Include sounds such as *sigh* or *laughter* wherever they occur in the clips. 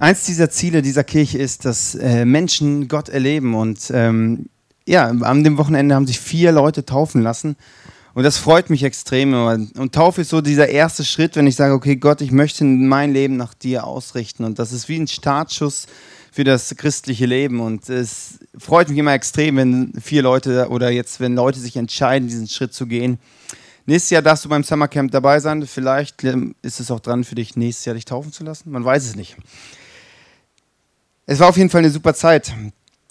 Eins dieser Ziele dieser Kirche ist, dass äh, Menschen Gott erleben. Und ähm, ja, an dem Wochenende haben sich vier Leute taufen lassen. Und das freut mich extrem. Und Taufe ist so dieser erste Schritt, wenn ich sage, okay, Gott, ich möchte mein Leben nach dir ausrichten. Und das ist wie ein Startschuss für das christliche Leben. Und es freut mich immer extrem, wenn vier Leute oder jetzt, wenn Leute sich entscheiden, diesen Schritt zu gehen. Nächstes Jahr darfst du beim Summercamp dabei sein. Vielleicht ähm, ist es auch dran für dich, nächstes Jahr dich taufen zu lassen. Man weiß es nicht. Es war auf jeden Fall eine super Zeit.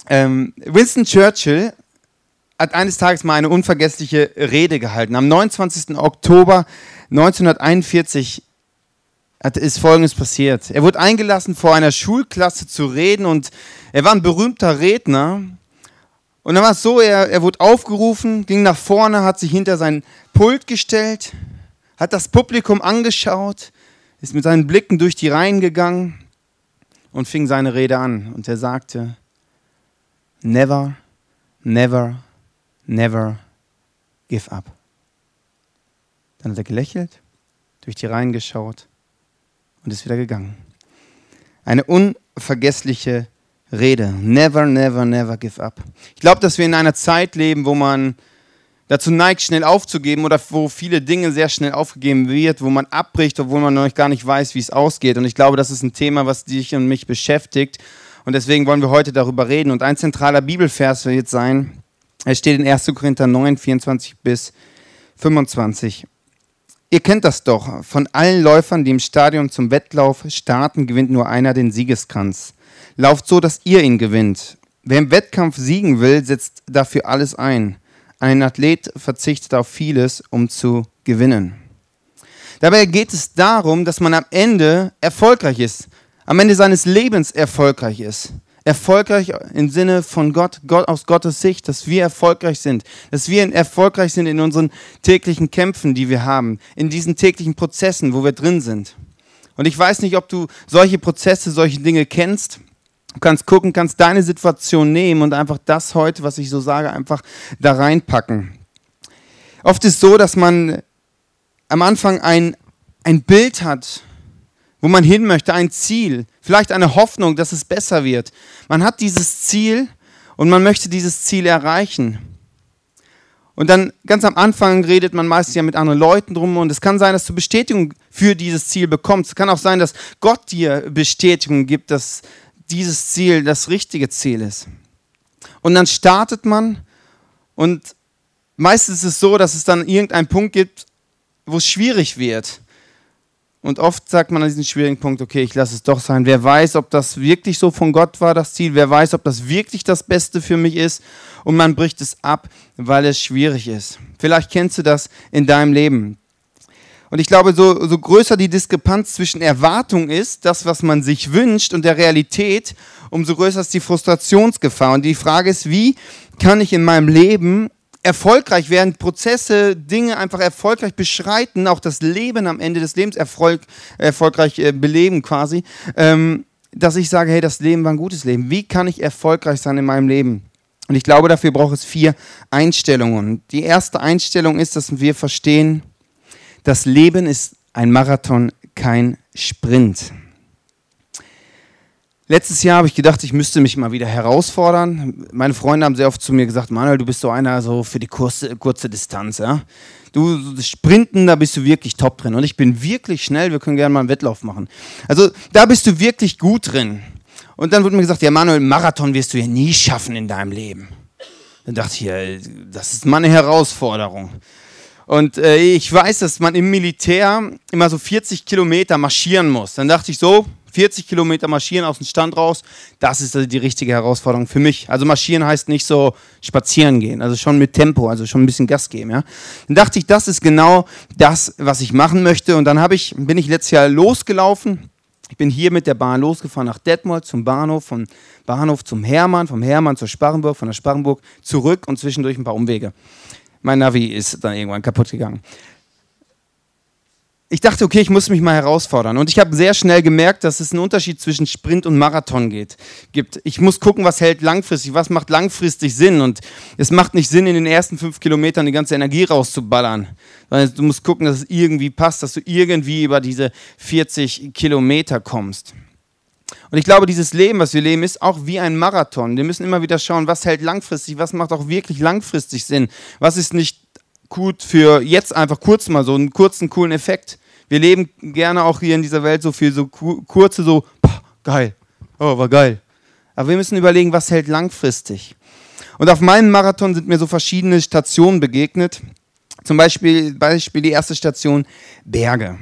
Ähm, Winston Churchill hat eines Tages mal eine unvergessliche Rede gehalten. Am 29. Oktober 1941 hat, ist Folgendes passiert. Er wurde eingelassen, vor einer Schulklasse zu reden und er war ein berühmter Redner. Und dann war es so, er, er wurde aufgerufen, ging nach vorne, hat sich hinter sein Pult gestellt, hat das Publikum angeschaut, ist mit seinen Blicken durch die Reihen gegangen und fing seine Rede an. Und er sagte, Never, never, never give up. Dann hat er gelächelt, durch die Reihen geschaut und ist wieder gegangen. Eine unvergessliche Rede. Never, never, never give up. Ich glaube, dass wir in einer Zeit leben, wo man dazu neigt, schnell aufzugeben oder wo viele Dinge sehr schnell aufgegeben wird, wo man abbricht, obwohl man noch gar nicht weiß, wie es ausgeht. Und ich glaube, das ist ein Thema, was dich und mich beschäftigt. Und deswegen wollen wir heute darüber reden. Und ein zentraler Bibelvers wird jetzt sein, er steht in 1. Korinther 9, 24 bis 25. Ihr kennt das doch. Von allen Läufern, die im Stadion zum Wettlauf starten, gewinnt nur einer den Siegeskranz. Lauft so, dass ihr ihn gewinnt. Wer im Wettkampf siegen will, setzt dafür alles ein. Ein Athlet verzichtet auf vieles, um zu gewinnen. Dabei geht es darum, dass man am Ende erfolgreich ist, am Ende seines Lebens erfolgreich ist. Erfolgreich im Sinne von Gott, Gott aus Gottes Sicht, dass wir erfolgreich sind, dass wir erfolgreich sind in unseren täglichen Kämpfen, die wir haben, in diesen täglichen Prozessen, wo wir drin sind. Und ich weiß nicht, ob du solche Prozesse, solche Dinge kennst. Du kannst gucken, kannst deine Situation nehmen und einfach das heute, was ich so sage, einfach da reinpacken. Oft ist es so, dass man am Anfang ein, ein Bild hat, wo man hin möchte, ein Ziel, vielleicht eine Hoffnung, dass es besser wird. Man hat dieses Ziel und man möchte dieses Ziel erreichen. Und dann ganz am Anfang redet man meistens ja mit anderen Leuten drum und es kann sein, dass du Bestätigung für dieses Ziel bekommst. Es kann auch sein, dass Gott dir Bestätigung gibt, dass dieses Ziel das richtige Ziel ist. Und dann startet man und meistens ist es so, dass es dann irgendeinen Punkt gibt, wo es schwierig wird. Und oft sagt man an diesem schwierigen Punkt, okay, ich lasse es doch sein. Wer weiß, ob das wirklich so von Gott war, das Ziel. Wer weiß, ob das wirklich das Beste für mich ist. Und man bricht es ab, weil es schwierig ist. Vielleicht kennst du das in deinem Leben. Und ich glaube, so, so größer die Diskrepanz zwischen Erwartung ist, das, was man sich wünscht, und der Realität, umso größer ist die Frustrationsgefahr. Und die Frage ist, wie kann ich in meinem Leben erfolgreich werden, Prozesse, Dinge einfach erfolgreich beschreiten, auch das Leben am Ende des Lebens erfolg, erfolgreich äh, beleben quasi, ähm, dass ich sage, hey, das Leben war ein gutes Leben. Wie kann ich erfolgreich sein in meinem Leben? Und ich glaube, dafür braucht es vier Einstellungen. Die erste Einstellung ist, dass wir verstehen, das Leben ist ein Marathon, kein Sprint. Letztes Jahr habe ich gedacht, ich müsste mich mal wieder herausfordern. Meine Freunde haben sehr oft zu mir gesagt, Manuel, du bist so einer so für die kurze, kurze Distanz. Ja? Du Sprinten, da bist du wirklich top drin. Und ich bin wirklich schnell, wir können gerne mal einen Wettlauf machen. Also da bist du wirklich gut drin. Und dann wurde mir gesagt, ja Manuel, Marathon wirst du ja nie schaffen in deinem Leben. Dann dachte ich, ja, das ist mal eine Herausforderung. Und äh, ich weiß, dass man im Militär immer so 40 Kilometer marschieren muss. Dann dachte ich so, 40 Kilometer marschieren aus dem Stand raus, das ist also die richtige Herausforderung für mich. Also marschieren heißt nicht so spazieren gehen, also schon mit Tempo, also schon ein bisschen Gas geben. Ja? Dann dachte ich, das ist genau das, was ich machen möchte. Und dann ich, bin ich letztes Jahr losgelaufen. Ich bin hier mit der Bahn losgefahren nach Detmold zum Bahnhof, vom Bahnhof zum Hermann, vom Hermann zur Sparrenburg, von der Sparrenburg zurück und zwischendurch ein paar Umwege. Mein Navi ist dann irgendwann kaputt gegangen. Ich dachte, okay, ich muss mich mal herausfordern. Und ich habe sehr schnell gemerkt, dass es einen Unterschied zwischen Sprint und Marathon geht, gibt. Ich muss gucken, was hält langfristig, was macht langfristig Sinn. Und es macht nicht Sinn, in den ersten fünf Kilometern die ganze Energie rauszuballern. Weil du musst gucken, dass es irgendwie passt, dass du irgendwie über diese 40 Kilometer kommst. Und ich glaube, dieses Leben, was wir leben, ist auch wie ein Marathon. Wir müssen immer wieder schauen, was hält langfristig, was macht auch wirklich langfristig Sinn. Was ist nicht gut für jetzt einfach kurz mal so einen kurzen, coolen Effekt. Wir leben gerne auch hier in dieser Welt so viel so kurze, so, boah, geil, oh, war geil. Aber wir müssen überlegen, was hält langfristig. Und auf meinem Marathon sind mir so verschiedene Stationen begegnet. Zum Beispiel, Beispiel die erste Station Berge.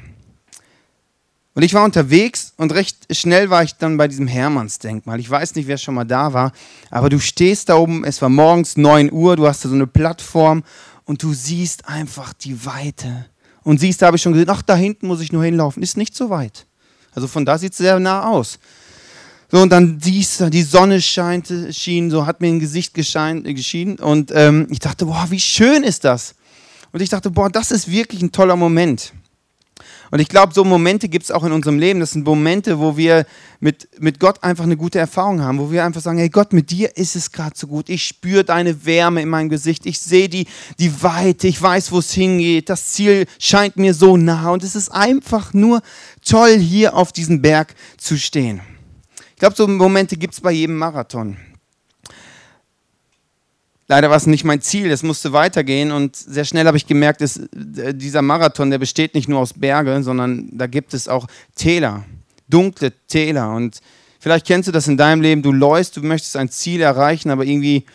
Und ich war unterwegs und recht schnell war ich dann bei diesem Hermannsdenkmal. Ich weiß nicht, wer schon mal da war, aber du stehst da oben, es war morgens 9 Uhr, du hast da so eine Plattform und du siehst einfach die Weite. Und siehst, da habe ich schon gesehen, ach, da hinten muss ich nur hinlaufen. Ist nicht so weit. Also von da sieht es sehr nah aus. So, und dann siehst du, die Sonne scheint, schien, so hat mir ein Gesicht geschein, äh, geschienen. Und ähm, ich dachte, boah, wie schön ist das. Und ich dachte, boah, das ist wirklich ein toller Moment. Und ich glaube, so Momente gibt es auch in unserem Leben. Das sind Momente, wo wir mit, mit Gott einfach eine gute Erfahrung haben, wo wir einfach sagen, hey Gott, mit dir ist es gerade so gut. Ich spüre deine Wärme in meinem Gesicht. Ich sehe die, die Weite. Ich weiß, wo es hingeht. Das Ziel scheint mir so nah. Und es ist einfach nur toll, hier auf diesem Berg zu stehen. Ich glaube, so Momente gibt es bei jedem Marathon. Leider war es nicht mein Ziel, es musste weitergehen und sehr schnell habe ich gemerkt, dass dieser Marathon, der besteht nicht nur aus Berge, sondern da gibt es auch Täler, dunkle Täler und vielleicht kennst du das in deinem Leben, du läufst, du möchtest ein Ziel erreichen, aber irgendwie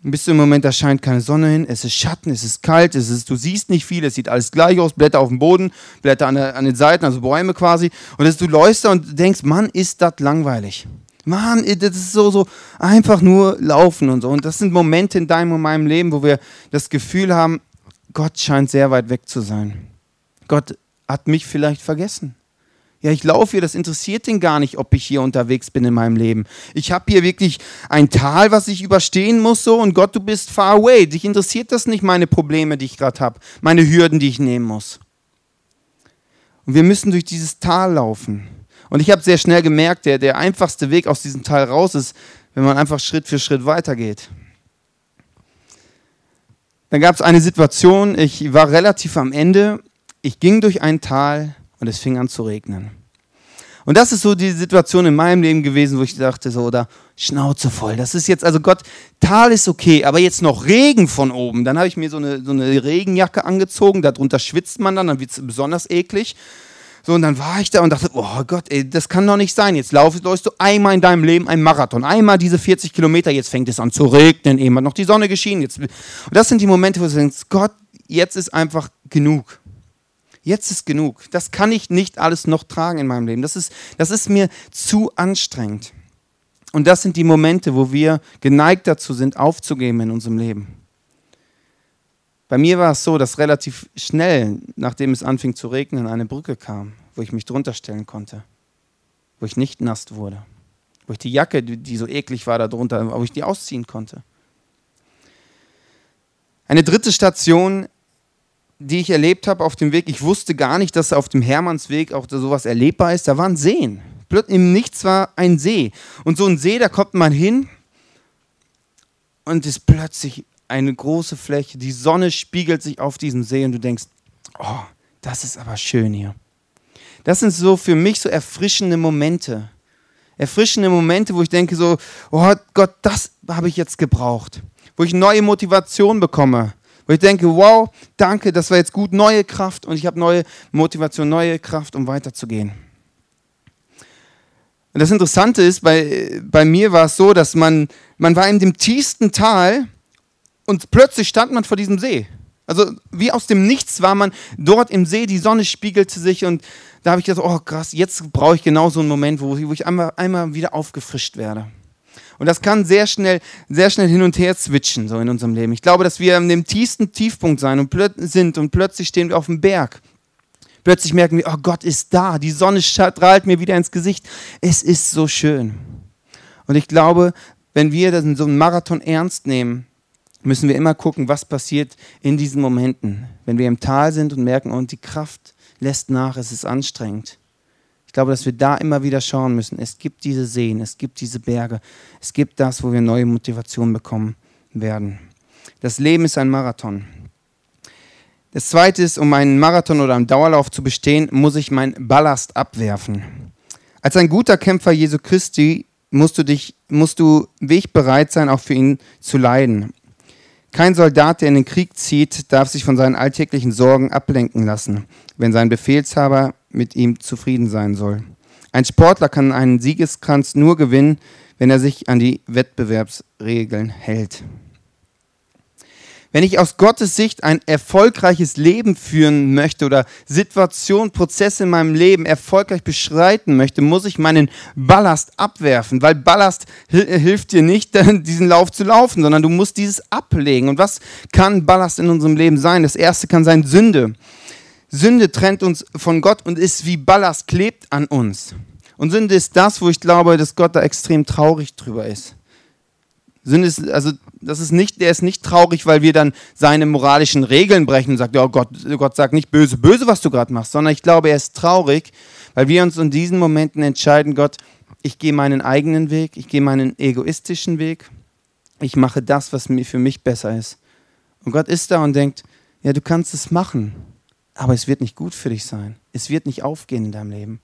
bist du im Moment, da scheint keine Sonne hin, es ist Schatten, es ist kalt, es ist, du siehst nicht viel, es sieht alles gleich aus, Blätter auf dem Boden, Blätter an, der, an den Seiten, also Bäume quasi und du läufst da und denkst, Mann, ist das langweilig. Mann, das ist so, so einfach nur laufen und so. Und das sind Momente in deinem und meinem Leben, wo wir das Gefühl haben, Gott scheint sehr weit weg zu sein. Gott hat mich vielleicht vergessen. Ja, ich laufe hier, das interessiert ihn gar nicht, ob ich hier unterwegs bin in meinem Leben. Ich habe hier wirklich ein Tal, was ich überstehen muss, so, und Gott, du bist far away. Dich interessiert das nicht, meine Probleme, die ich gerade habe, meine Hürden, die ich nehmen muss. Und wir müssen durch dieses Tal laufen. Und ich habe sehr schnell gemerkt, der, der einfachste Weg aus diesem Teil raus ist, wenn man einfach Schritt für Schritt weitergeht. Dann gab es eine Situation, ich war relativ am Ende, ich ging durch ein Tal und es fing an zu regnen. Und das ist so die Situation in meinem Leben gewesen, wo ich dachte, so, oder Schnauze voll. Das ist jetzt, also Gott, Tal ist okay, aber jetzt noch Regen von oben. Dann habe ich mir so eine, so eine Regenjacke angezogen, darunter schwitzt man dann, dann wird es besonders eklig. So, und dann war ich da und dachte, oh Gott, ey, das kann doch nicht sein. Jetzt laufst, läufst du einmal in deinem Leben einen Marathon, einmal diese 40 Kilometer, jetzt fängt es an zu regnen, eben hat noch die Sonne geschienen. Jetzt, und das sind die Momente, wo du denkst, Gott, jetzt ist einfach genug. Jetzt ist genug. Das kann ich nicht alles noch tragen in meinem Leben. Das ist, das ist mir zu anstrengend. Und das sind die Momente, wo wir geneigt dazu sind, aufzugeben in unserem Leben. Bei mir war es so, dass relativ schnell, nachdem es anfing zu regnen, eine Brücke kam, wo ich mich drunter stellen konnte, wo ich nicht nass wurde, wo ich die Jacke, die so eklig war, darunter, wo ich die ausziehen konnte. Eine dritte Station, die ich erlebt habe auf dem Weg, ich wusste gar nicht, dass auf dem Hermannsweg auch sowas erlebbar ist, da waren Seen. Im Nichts war ein See. Und so ein See, da kommt man hin und ist plötzlich eine große Fläche, die Sonne spiegelt sich auf diesem See und du denkst, oh, das ist aber schön hier. Das sind so für mich so erfrischende Momente. Erfrischende Momente, wo ich denke so, oh Gott, das habe ich jetzt gebraucht. Wo ich neue Motivation bekomme. Wo ich denke, wow, danke, das war jetzt gut, neue Kraft und ich habe neue Motivation, neue Kraft, um weiterzugehen. Und das Interessante ist, bei, bei mir war es so, dass man, man war in dem tiefsten Tal und plötzlich stand man vor diesem See. Also wie aus dem Nichts war man dort im See, die Sonne spiegelte sich und da habe ich gedacht, oh krass, jetzt brauche ich genau so einen Moment, wo, ich einmal, einmal wieder aufgefrischt werde. Und das kann sehr schnell, sehr schnell hin und her switchen, so in unserem Leben. Ich glaube, dass wir an dem tiefsten Tiefpunkt sein und sind und plötzlich stehen wir auf dem Berg. Plötzlich merken wir, oh Gott ist da, die Sonne strahlt mir wieder ins Gesicht. Es ist so schön. Und ich glaube, wenn wir das in so einem Marathon ernst nehmen, müssen wir immer gucken, was passiert in diesen Momenten. Wenn wir im Tal sind und merken, und die Kraft lässt nach, es ist anstrengend. Ich glaube, dass wir da immer wieder schauen müssen. Es gibt diese Seen, es gibt diese Berge, es gibt das, wo wir neue Motivation bekommen werden. Das Leben ist ein Marathon. Das zweite ist, um einen Marathon oder einen Dauerlauf zu bestehen, muss ich meinen Ballast abwerfen. Als ein guter Kämpfer Jesu Christi musst du dich, musst du wegbereit sein, auch für ihn zu leiden. Kein Soldat, der in den Krieg zieht, darf sich von seinen alltäglichen Sorgen ablenken lassen, wenn sein Befehlshaber mit ihm zufrieden sein soll. Ein Sportler kann einen Siegeskranz nur gewinnen, wenn er sich an die Wettbewerbsregeln hält. Wenn ich aus Gottes Sicht ein erfolgreiches Leben führen möchte oder Situationen, Prozesse in meinem Leben erfolgreich beschreiten möchte, muss ich meinen Ballast abwerfen, weil Ballast hilft dir nicht, *laughs* diesen Lauf zu laufen, sondern du musst dieses ablegen. Und was kann Ballast in unserem Leben sein? Das erste kann sein Sünde. Sünde trennt uns von Gott und ist wie Ballast, klebt an uns. Und Sünde ist das, wo ich glaube, dass Gott da extrem traurig drüber ist. Sünde ist, also das ist nicht, der ist nicht traurig, weil wir dann seine moralischen Regeln brechen und sagt, oh Gott, Gott sagt nicht böse, böse, was du gerade machst, sondern ich glaube, er ist traurig, weil wir uns in diesen Momenten entscheiden, Gott, ich gehe meinen eigenen Weg, ich gehe meinen egoistischen Weg, ich mache das, was mir für mich besser ist. Und Gott ist da und denkt, ja, du kannst es machen, aber es wird nicht gut für dich sein. Es wird nicht aufgehen in deinem Leben.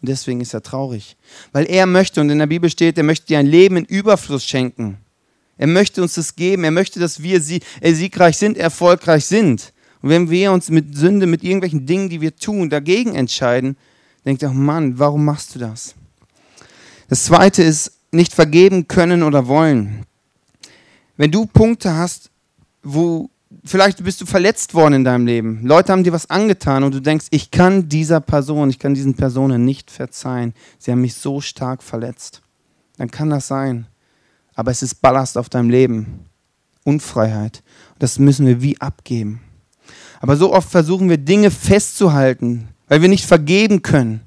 Und deswegen ist er traurig. Weil er möchte, und in der Bibel steht, er möchte dir ein Leben in Überfluss schenken. Er möchte uns das geben. Er möchte, dass wir äh, siegreich sind, erfolgreich sind. Und wenn wir uns mit Sünde, mit irgendwelchen Dingen, die wir tun, dagegen entscheiden, denkt er, oh Mann, warum machst du das? Das zweite ist, nicht vergeben können oder wollen. Wenn du Punkte hast, wo vielleicht bist du verletzt worden in deinem Leben, Leute haben dir was angetan und du denkst, ich kann dieser Person, ich kann diesen Personen nicht verzeihen, sie haben mich so stark verletzt, dann kann das sein aber es ist Ballast auf deinem Leben. Unfreiheit. Das müssen wir wie abgeben. Aber so oft versuchen wir Dinge festzuhalten, weil wir nicht vergeben können.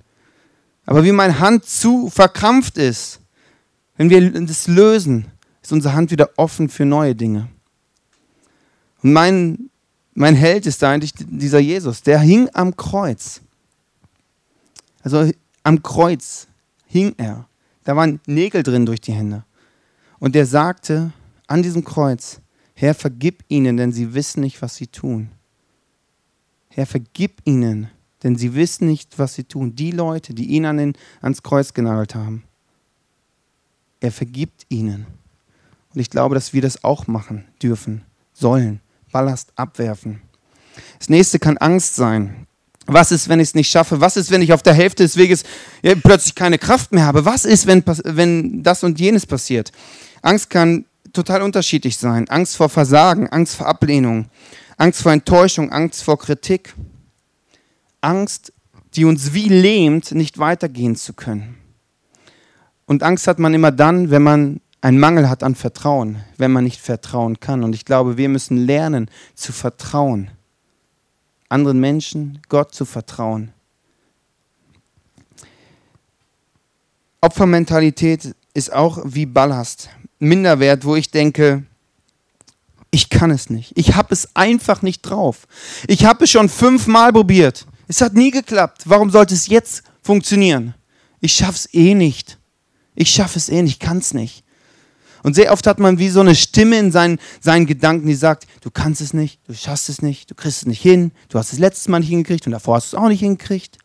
Aber wie meine Hand zu verkrampft ist, wenn wir das lösen, ist unsere Hand wieder offen für neue Dinge. Und mein, mein Held ist da eigentlich dieser Jesus, der hing am Kreuz. Also am Kreuz hing er. Da waren Nägel drin durch die Hände. Und er sagte an diesem Kreuz, Herr, vergib ihnen, denn sie wissen nicht, was sie tun. Herr, vergib ihnen, denn sie wissen nicht, was sie tun. Die Leute, die ihn an den, ans Kreuz genagelt haben. Er vergibt ihnen. Und ich glaube, dass wir das auch machen dürfen, sollen. Ballast abwerfen. Das nächste kann Angst sein. Was ist, wenn ich es nicht schaffe? Was ist, wenn ich auf der Hälfte des Weges ja, plötzlich keine Kraft mehr habe? Was ist, wenn, wenn das und jenes passiert? Angst kann total unterschiedlich sein. Angst vor Versagen, Angst vor Ablehnung, Angst vor Enttäuschung, Angst vor Kritik. Angst, die uns wie lähmt, nicht weitergehen zu können. Und Angst hat man immer dann, wenn man einen Mangel hat an Vertrauen, wenn man nicht vertrauen kann. Und ich glaube, wir müssen lernen zu vertrauen. Anderen Menschen, Gott zu vertrauen. Opfermentalität ist auch wie Ballast. Minderwert, wo ich denke, ich kann es nicht. Ich habe es einfach nicht drauf. Ich habe es schon fünfmal probiert. Es hat nie geklappt. Warum sollte es jetzt funktionieren? Ich schaffe es eh nicht. Ich schaffe es eh nicht, ich kann es nicht. Und sehr oft hat man wie so eine Stimme in seinen, seinen Gedanken, die sagt, du kannst es nicht, du schaffst es nicht, du kriegst es nicht hin, du hast es letztes Mal nicht hingekriegt und davor hast du es auch nicht hingekriegt.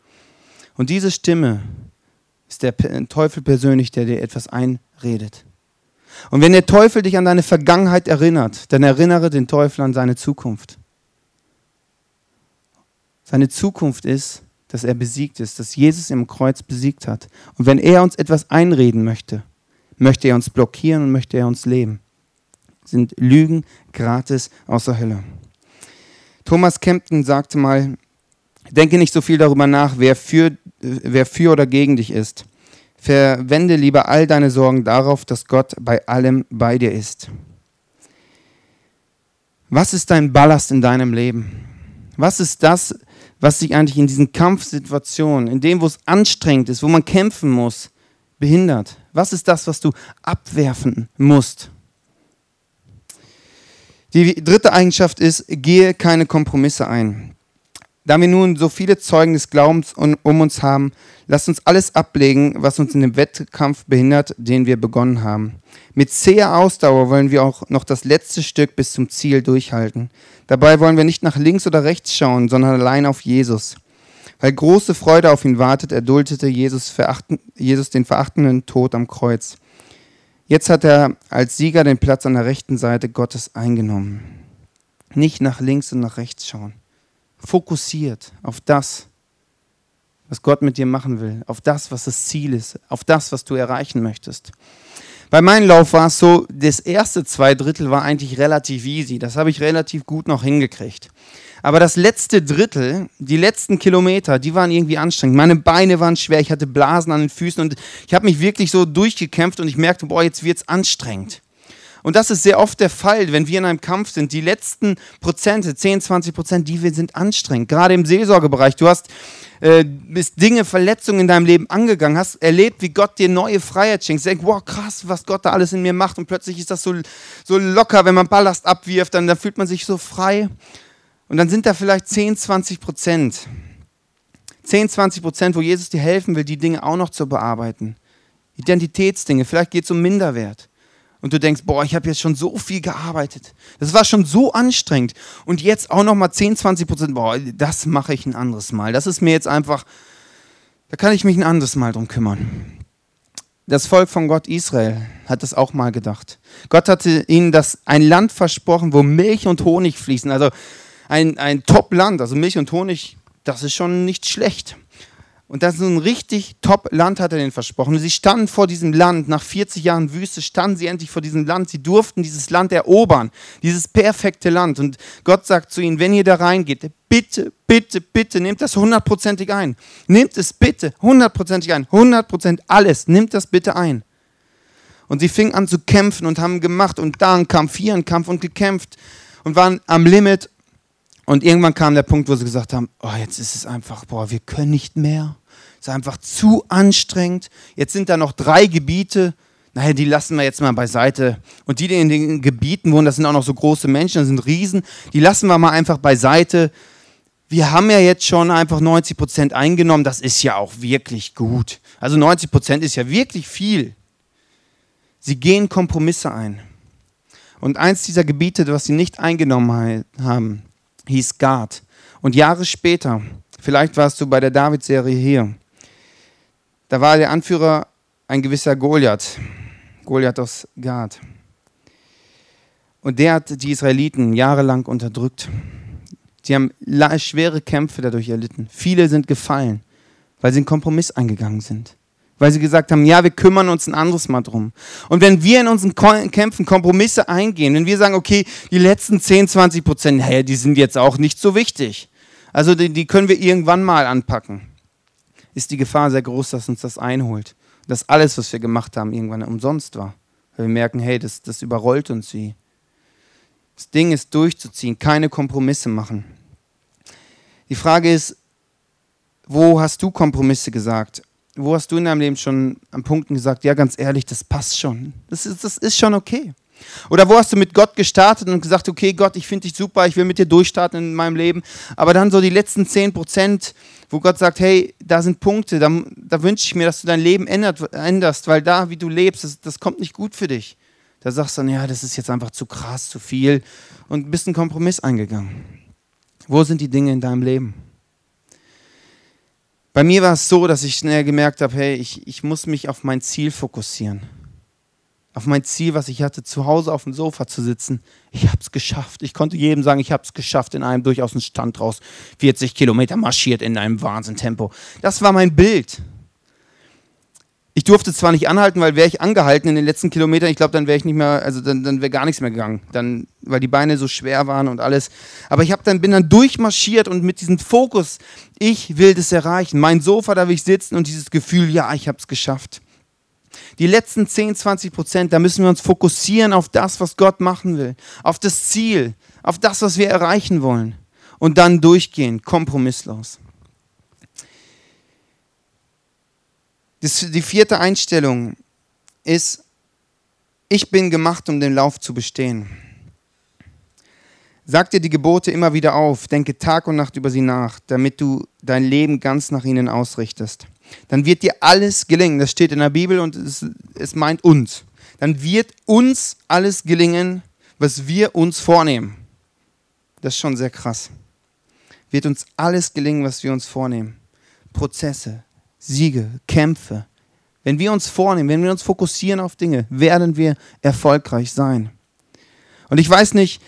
Und diese Stimme ist der Teufel persönlich, der dir etwas einredet. Und wenn der Teufel dich an deine Vergangenheit erinnert, dann erinnere den Teufel an seine Zukunft. Seine Zukunft ist, dass er besiegt ist, dass Jesus im Kreuz besiegt hat. Und wenn er uns etwas einreden möchte, möchte er uns blockieren und möchte er uns leben. Sind Lügen gratis aus der Hölle. Thomas Kempton sagte mal, denke nicht so viel darüber nach, wer für, wer für oder gegen dich ist. Verwende lieber all deine Sorgen darauf, dass Gott bei allem bei dir ist. Was ist dein Ballast in deinem Leben? Was ist das, was dich eigentlich in diesen Kampfsituationen, in dem, wo es anstrengend ist, wo man kämpfen muss, behindert? Was ist das, was du abwerfen musst? Die dritte Eigenschaft ist, gehe keine Kompromisse ein. Da wir nun so viele Zeugen des Glaubens um uns haben, lasst uns alles ablegen, was uns in dem Wettkampf behindert, den wir begonnen haben. Mit zäher Ausdauer wollen wir auch noch das letzte Stück bis zum Ziel durchhalten. Dabei wollen wir nicht nach links oder rechts schauen, sondern allein auf Jesus. Weil große Freude auf ihn wartet, erduldete Jesus, verachten, Jesus den verachtenden Tod am Kreuz. Jetzt hat er als Sieger den Platz an der rechten Seite Gottes eingenommen. Nicht nach links und nach rechts schauen. Fokussiert auf das, was Gott mit dir machen will, auf das, was das Ziel ist, auf das, was du erreichen möchtest. Bei meinem Lauf war es so, das erste zwei Drittel war eigentlich relativ easy. Das habe ich relativ gut noch hingekriegt. Aber das letzte Drittel, die letzten Kilometer, die waren irgendwie anstrengend. Meine Beine waren schwer, ich hatte Blasen an den Füßen und ich habe mich wirklich so durchgekämpft und ich merkte, boah, jetzt wird es anstrengend. Und das ist sehr oft der Fall, wenn wir in einem Kampf sind. Die letzten Prozente, 10, 20 Prozent, die wir sind anstrengend. Gerade im Seelsorgebereich. Du hast äh, bist Dinge, Verletzungen in deinem Leben angegangen, hast erlebt, wie Gott dir neue Freiheit schenkt. Denk, wow, krass, was Gott da alles in mir macht. Und plötzlich ist das so, so locker, wenn man Ballast abwirft, dann, dann fühlt man sich so frei. Und dann sind da vielleicht 10, 20 Prozent. 10, 20 Prozent, wo Jesus dir helfen will, die Dinge auch noch zu bearbeiten. Identitätsdinge, vielleicht geht es um Minderwert. Und du denkst, boah, ich habe jetzt schon so viel gearbeitet. Das war schon so anstrengend. Und jetzt auch noch mal 10, 20 Prozent, boah, das mache ich ein anderes Mal. Das ist mir jetzt einfach, da kann ich mich ein anderes Mal drum kümmern. Das Volk von Gott Israel hat das auch mal gedacht. Gott hatte ihnen das ein Land versprochen, wo Milch und Honig fließen. Also ein, ein Top-Land, also Milch und Honig, das ist schon nicht schlecht. Und das ist ein richtig Top-Land, hat er ihnen versprochen. Und sie standen vor diesem Land, nach 40 Jahren Wüste standen sie endlich vor diesem Land. Sie durften dieses Land erobern, dieses perfekte Land. Und Gott sagt zu ihnen, wenn ihr da reingeht, bitte, bitte, bitte, nehmt das hundertprozentig ein. Nehmt es bitte hundertprozentig ein. Hundertprozent alles, nehmt das bitte ein. Und sie fingen an zu kämpfen und haben gemacht und da ein Kampf, hier ein Kampf und gekämpft und waren am Limit und irgendwann kam der Punkt, wo sie gesagt haben, oh, jetzt ist es einfach, boah, wir können nicht mehr. Ist einfach zu anstrengend. Jetzt sind da noch drei Gebiete. Naja, die lassen wir jetzt mal beiseite. Und die, die in den Gebieten wohnen, das sind auch noch so große Menschen, das sind Riesen, die lassen wir mal einfach beiseite. Wir haben ja jetzt schon einfach 90 Prozent eingenommen. Das ist ja auch wirklich gut. Also 90 Prozent ist ja wirklich viel. Sie gehen Kompromisse ein. Und eins dieser Gebiete, was sie nicht eingenommen haben, hieß Gad. Und Jahre später, vielleicht warst du bei der David-Serie hier, da war der Anführer ein gewisser Goliath, Goliath aus Gad. Und der hat die Israeliten jahrelang unterdrückt. Sie haben schwere Kämpfe dadurch erlitten. Viele sind gefallen, weil sie einen Kompromiss eingegangen sind weil sie gesagt haben, ja, wir kümmern uns ein anderes Mal drum. Und wenn wir in unseren Kämpfen Kompromisse eingehen, wenn wir sagen, okay, die letzten 10, 20 Prozent, naja, die sind jetzt auch nicht so wichtig. Also die, die können wir irgendwann mal anpacken. Ist die Gefahr sehr groß, dass uns das einholt. Dass alles, was wir gemacht haben, irgendwann umsonst war. Weil wir merken, hey, das, das überrollt uns wie. Das Ding ist durchzuziehen, keine Kompromisse machen. Die Frage ist, wo hast du Kompromisse gesagt? wo hast du in deinem Leben schon an Punkten gesagt, ja, ganz ehrlich, das passt schon. Das ist, das ist schon okay. Oder wo hast du mit Gott gestartet und gesagt, okay, Gott, ich finde dich super, ich will mit dir durchstarten in meinem Leben. Aber dann so die letzten 10 Prozent, wo Gott sagt, hey, da sind Punkte, da, da wünsche ich mir, dass du dein Leben ändert, änderst, weil da, wie du lebst, das, das kommt nicht gut für dich. Da sagst du dann, ja, das ist jetzt einfach zu krass, zu viel und bist einen Kompromiss eingegangen. Wo sind die Dinge in deinem Leben? Bei mir war es so, dass ich schnell gemerkt habe, hey, ich, ich muss mich auf mein Ziel fokussieren. Auf mein Ziel, was ich hatte, zu Hause auf dem Sofa zu sitzen. Ich habe es geschafft. Ich konnte jedem sagen, ich habe es geschafft, in einem durchaus einen Stand raus. 40 Kilometer marschiert in einem Wahnsinntempo. Das war mein Bild. Ich durfte zwar nicht anhalten, weil wäre ich angehalten in den letzten Kilometern, ich glaube, dann wäre ich nicht mehr, also dann, dann wäre gar nichts mehr gegangen, dann, weil die Beine so schwer waren und alles. Aber ich dann, bin dann durchmarschiert und mit diesem Fokus, ich will das erreichen. Mein Sofa, da will ich sitzen und dieses Gefühl, ja, ich habe es geschafft. Die letzten 10, 20 Prozent, da müssen wir uns fokussieren auf das, was Gott machen will, auf das Ziel, auf das, was wir erreichen wollen. Und dann durchgehen, kompromisslos. Die vierte Einstellung ist, ich bin gemacht, um den Lauf zu bestehen. Sag dir die Gebote immer wieder auf, denke Tag und Nacht über sie nach, damit du dein Leben ganz nach ihnen ausrichtest. Dann wird dir alles gelingen. Das steht in der Bibel und es, es meint uns. Dann wird uns alles gelingen, was wir uns vornehmen. Das ist schon sehr krass. Wird uns alles gelingen, was wir uns vornehmen. Prozesse, Siege, Kämpfe, wenn wir uns vornehmen, wenn wir uns fokussieren auf Dinge, werden wir erfolgreich sein. Und ich weiß nicht,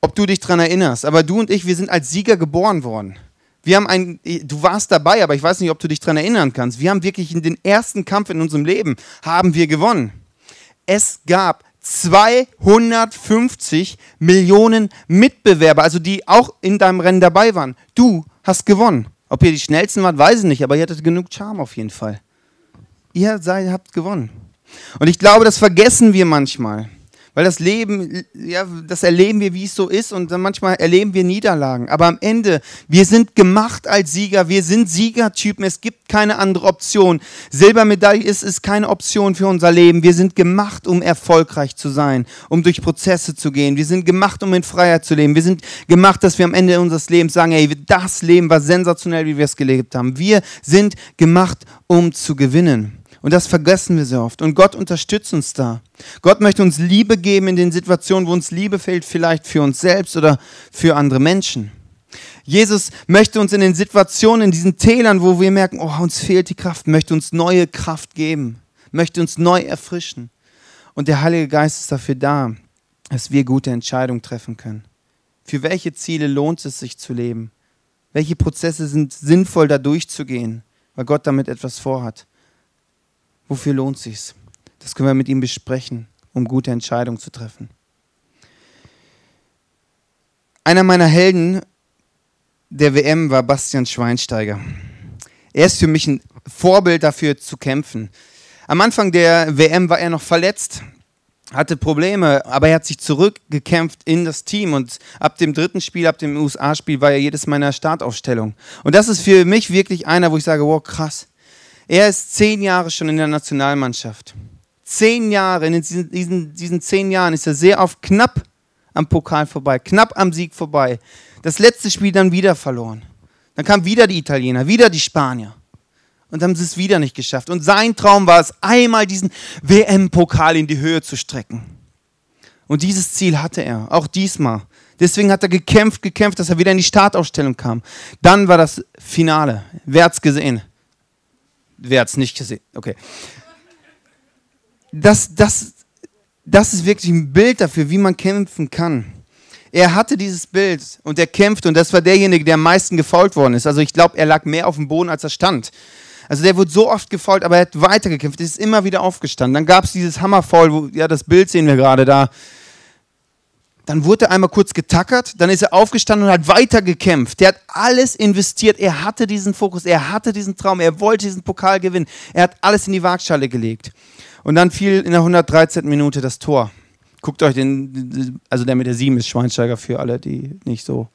ob du dich daran erinnerst, aber du und ich, wir sind als Sieger geboren worden. Wir haben ein, du warst dabei, aber ich weiß nicht, ob du dich daran erinnern kannst. Wir haben wirklich in den ersten Kampf in unserem Leben, haben wir gewonnen. Es gab 250 Millionen Mitbewerber, also die auch in deinem Rennen dabei waren. Du hast gewonnen. Ob ihr die schnellsten wart, weiß ich nicht, aber ihr hattet genug Charme auf jeden Fall. Ihr seid, habt gewonnen. Und ich glaube, das vergessen wir manchmal. Weil das Leben, ja, das erleben wir, wie es so ist und dann manchmal erleben wir Niederlagen. Aber am Ende, wir sind gemacht als Sieger, wir sind Siegertypen, es gibt keine andere Option. Silbermedaille ist, ist keine Option für unser Leben. Wir sind gemacht, um erfolgreich zu sein, um durch Prozesse zu gehen. Wir sind gemacht, um in Freiheit zu leben. Wir sind gemacht, dass wir am Ende unseres Lebens sagen, hey, das Leben war sensationell, wie wir es gelebt haben. Wir sind gemacht, um zu gewinnen. Und das vergessen wir sehr oft. Und Gott unterstützt uns da. Gott möchte uns Liebe geben in den Situationen, wo uns Liebe fehlt, vielleicht für uns selbst oder für andere Menschen. Jesus möchte uns in den Situationen, in diesen Tälern, wo wir merken, oh, uns fehlt die Kraft, möchte uns neue Kraft geben, möchte uns neu erfrischen. Und der Heilige Geist ist dafür da, dass wir gute Entscheidungen treffen können. Für welche Ziele lohnt es sich zu leben? Welche Prozesse sind sinnvoll, da durchzugehen, weil Gott damit etwas vorhat? Wofür lohnt es sich? Das können wir mit ihm besprechen, um gute Entscheidungen zu treffen. Einer meiner Helden der WM war Bastian Schweinsteiger. Er ist für mich ein Vorbild dafür zu kämpfen. Am Anfang der WM war er noch verletzt, hatte Probleme, aber er hat sich zurückgekämpft in das Team und ab dem dritten Spiel, ab dem USA-Spiel war er jedes meiner Startaufstellung. Und das ist für mich wirklich einer, wo ich sage, wow, krass. Er ist zehn Jahre schon in der Nationalmannschaft. Zehn Jahre, in diesen, diesen, diesen zehn Jahren ist er sehr oft knapp am Pokal vorbei, knapp am Sieg vorbei. Das letzte Spiel dann wieder verloren. Dann kamen wieder die Italiener, wieder die Spanier. Und haben sie es wieder nicht geschafft. Und sein Traum war es, einmal diesen WM-Pokal in die Höhe zu strecken. Und dieses Ziel hatte er, auch diesmal. Deswegen hat er gekämpft, gekämpft, dass er wieder in die Startaufstellung kam. Dann war das Finale. Wer hat es gesehen? Wer es nicht gesehen? Okay. Das, das, das ist wirklich ein Bild dafür, wie man kämpfen kann. Er hatte dieses Bild und er kämpfte und das war derjenige, der am meisten gefault worden ist. Also ich glaube, er lag mehr auf dem Boden, als er stand. Also der wurde so oft gefault, aber er hat weitergekämpft, ist immer wieder aufgestanden. Dann gab es dieses Hammerfaul, wo, ja, das Bild sehen wir gerade da. Dann wurde er einmal kurz getackert, dann ist er aufgestanden und hat weiter gekämpft. Der hat alles investiert. Er hatte diesen Fokus, er hatte diesen Traum, er wollte diesen Pokal gewinnen. Er hat alles in die Waagschale gelegt. Und dann fiel in der 113. Minute das Tor. Guckt euch den, also der mit der 7 ist Schweinsteiger für alle, die nicht so.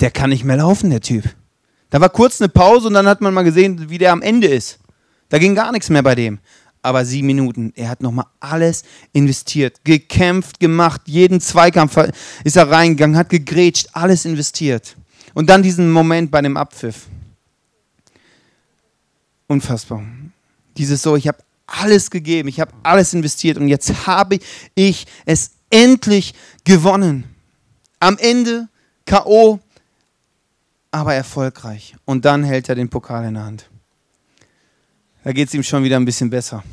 Der kann nicht mehr laufen, der Typ. Da war kurz eine Pause und dann hat man mal gesehen, wie der am Ende ist. Da ging gar nichts mehr bei dem aber sieben Minuten. Er hat nochmal alles investiert, gekämpft, gemacht, jeden Zweikampf ist er reingegangen, hat gegrätscht, alles investiert. Und dann diesen Moment bei dem Abpfiff. Unfassbar. Dieses so, ich habe alles gegeben, ich habe alles investiert und jetzt habe ich es endlich gewonnen. Am Ende KO, aber erfolgreich. Und dann hält er den Pokal in der Hand da geht es ihm schon wieder ein bisschen besser.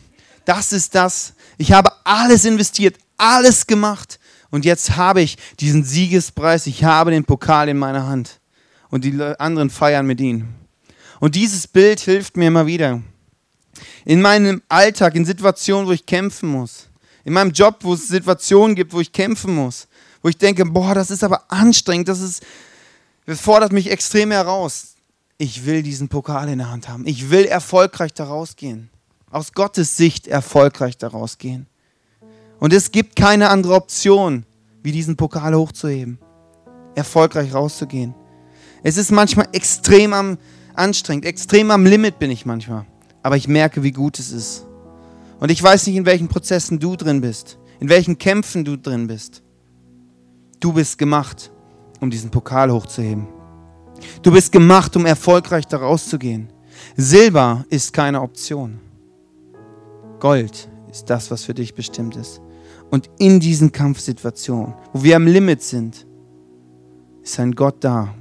Das ist das. Ich habe alles investiert, alles gemacht. Und jetzt habe ich diesen Siegespreis, ich habe den Pokal in meiner Hand. Und die anderen feiern mit ihm. Und dieses Bild hilft mir immer wieder. In meinem Alltag, in Situationen, wo ich kämpfen muss. In meinem Job, wo es Situationen gibt, wo ich kämpfen muss. Wo ich denke, boah, das ist aber anstrengend, das ist, das fordert mich extrem heraus ich will diesen Pokal in der Hand haben. Ich will erfolgreich daraus gehen. Aus Gottes Sicht erfolgreich daraus gehen. Und es gibt keine andere Option, wie diesen Pokal hochzuheben. Erfolgreich rauszugehen. Es ist manchmal extrem am anstrengend, extrem am Limit bin ich manchmal. Aber ich merke, wie gut es ist. Und ich weiß nicht, in welchen Prozessen du drin bist, in welchen Kämpfen du drin bist. Du bist gemacht, um diesen Pokal hochzuheben. Du bist gemacht, um erfolgreich daraus zu gehen. Silber ist keine Option. Gold ist das, was für dich bestimmt ist. Und in diesen Kampfsituationen, wo wir am Limit sind, ist ein Gott da,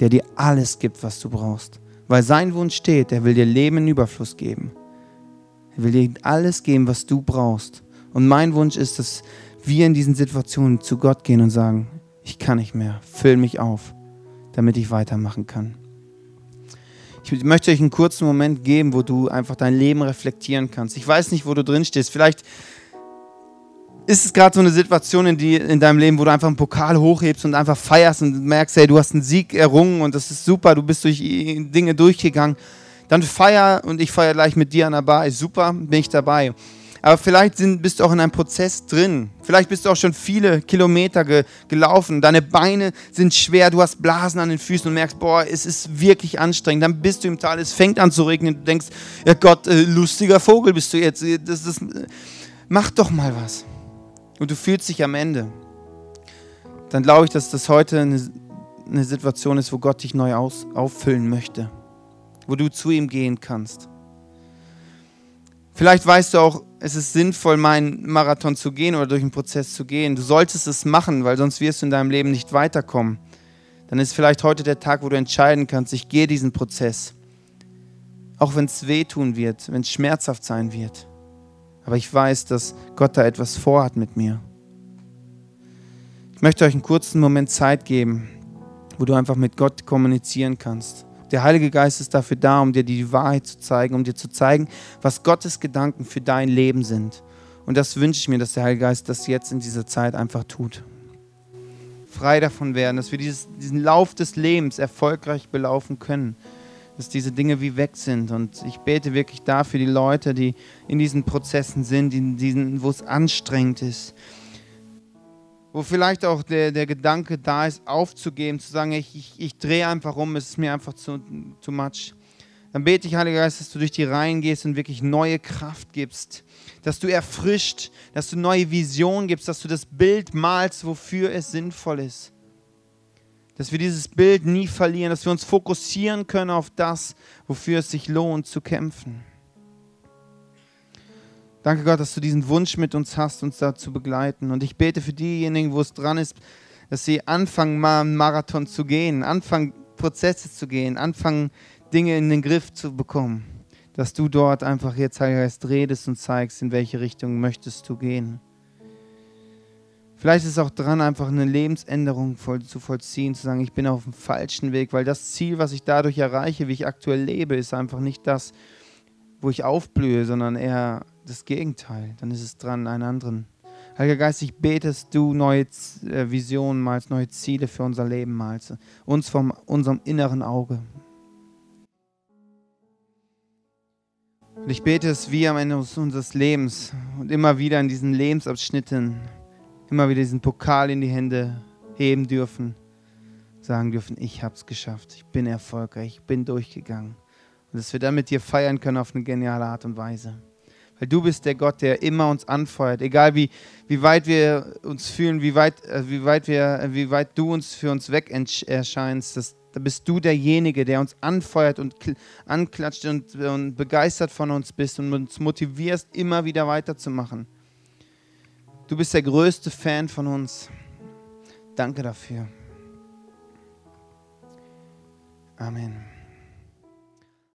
der dir alles gibt, was du brauchst, Weil sein Wunsch steht, er will dir Leben in Überfluss geben. Er will dir alles geben, was du brauchst. Und mein Wunsch ist, dass wir in diesen Situationen zu Gott gehen und sagen, ich kann nicht mehr, füll mich auf, damit ich weitermachen kann. Ich möchte euch einen kurzen Moment geben, wo du einfach dein Leben reflektieren kannst. Ich weiß nicht, wo du drin stehst. Vielleicht ist es gerade so eine Situation in, die, in deinem Leben, wo du einfach einen Pokal hochhebst und einfach feierst und merkst, hey, du hast einen Sieg errungen und das ist super, du bist durch Dinge durchgegangen. Dann feier und ich feiere gleich mit dir an der Bar. Super, bin ich dabei. Aber vielleicht sind, bist du auch in einem Prozess drin. Vielleicht bist du auch schon viele Kilometer ge, gelaufen. Deine Beine sind schwer, du hast Blasen an den Füßen und merkst, boah, es ist wirklich anstrengend. Dann bist du im Tal, es fängt an zu regnen. Du denkst, ja Gott, äh, lustiger Vogel bist du jetzt. Das, das, mach doch mal was. Und du fühlst dich am Ende. Dann glaube ich, dass das heute eine, eine Situation ist, wo Gott dich neu aus, auffüllen möchte. Wo du zu ihm gehen kannst. Vielleicht weißt du auch, es ist sinnvoll, meinen Marathon zu gehen oder durch einen Prozess zu gehen. Du solltest es machen, weil sonst wirst du in deinem Leben nicht weiterkommen. Dann ist vielleicht heute der Tag, wo du entscheiden kannst, ich gehe diesen Prozess. Auch wenn es wehtun wird, wenn es schmerzhaft sein wird. Aber ich weiß, dass Gott da etwas vorhat mit mir. Ich möchte euch einen kurzen Moment Zeit geben, wo du einfach mit Gott kommunizieren kannst. Der Heilige Geist ist dafür da, um dir die Wahrheit zu zeigen, um dir zu zeigen, was Gottes Gedanken für dein Leben sind. Und das wünsche ich mir, dass der Heilige Geist das jetzt in dieser Zeit einfach tut. Frei davon werden, dass wir dieses, diesen Lauf des Lebens erfolgreich belaufen können. Dass diese Dinge wie weg sind. Und ich bete wirklich dafür die Leute, die in diesen Prozessen sind, in diesen, wo es anstrengend ist, wo vielleicht auch der, der Gedanke da ist, aufzugeben, zu sagen, ich, ich, ich drehe einfach um, es ist mir einfach zu, zu much. Dann bete ich, Heiliger Geist, dass du durch die Reihen gehst und wirklich neue Kraft gibst, dass du erfrischt, dass du neue Visionen gibst, dass du das Bild malst, wofür es sinnvoll ist. Dass wir dieses Bild nie verlieren, dass wir uns fokussieren können auf das, wofür es sich lohnt zu kämpfen. Danke Gott, dass du diesen Wunsch mit uns hast, uns da zu begleiten. Und ich bete für diejenigen, wo es dran ist, dass sie anfangen, mal einen Marathon zu gehen, anfangen, Prozesse zu gehen, anfangen, Dinge in den Griff zu bekommen. Dass du dort einfach jetzt, Heiliger Geist, redest und zeigst, in welche Richtung möchtest du gehen. Vielleicht ist es auch dran, einfach eine Lebensänderung voll, zu vollziehen, zu sagen, ich bin auf dem falschen Weg, weil das Ziel, was ich dadurch erreiche, wie ich aktuell lebe, ist einfach nicht das, wo ich aufblühe, sondern eher das Gegenteil. Dann ist es dran, einen anderen. Heiliger Geist, ich bete, dass du neue äh, Visionen malst, neue Ziele für unser Leben malst. Uns von unserem inneren Auge. Und ich bete, dass wir am Ende unseres Lebens und immer wieder in diesen Lebensabschnitten immer wieder diesen Pokal in die Hände heben dürfen, sagen dürfen, ich habe es geschafft, ich bin erfolgreich, ich bin durchgegangen. Und dass wir dann mit dir feiern können auf eine geniale Art und Weise. Weil du bist der Gott, der immer uns anfeuert. Egal wie, wie weit wir uns fühlen, wie weit, äh, wie, weit wir, äh, wie weit du uns für uns weg erscheinst, das, da bist du derjenige, der uns anfeuert und anklatscht und, und begeistert von uns bist und uns motivierst, immer wieder weiterzumachen. Du bist der größte Fan von uns. Danke dafür. Amen.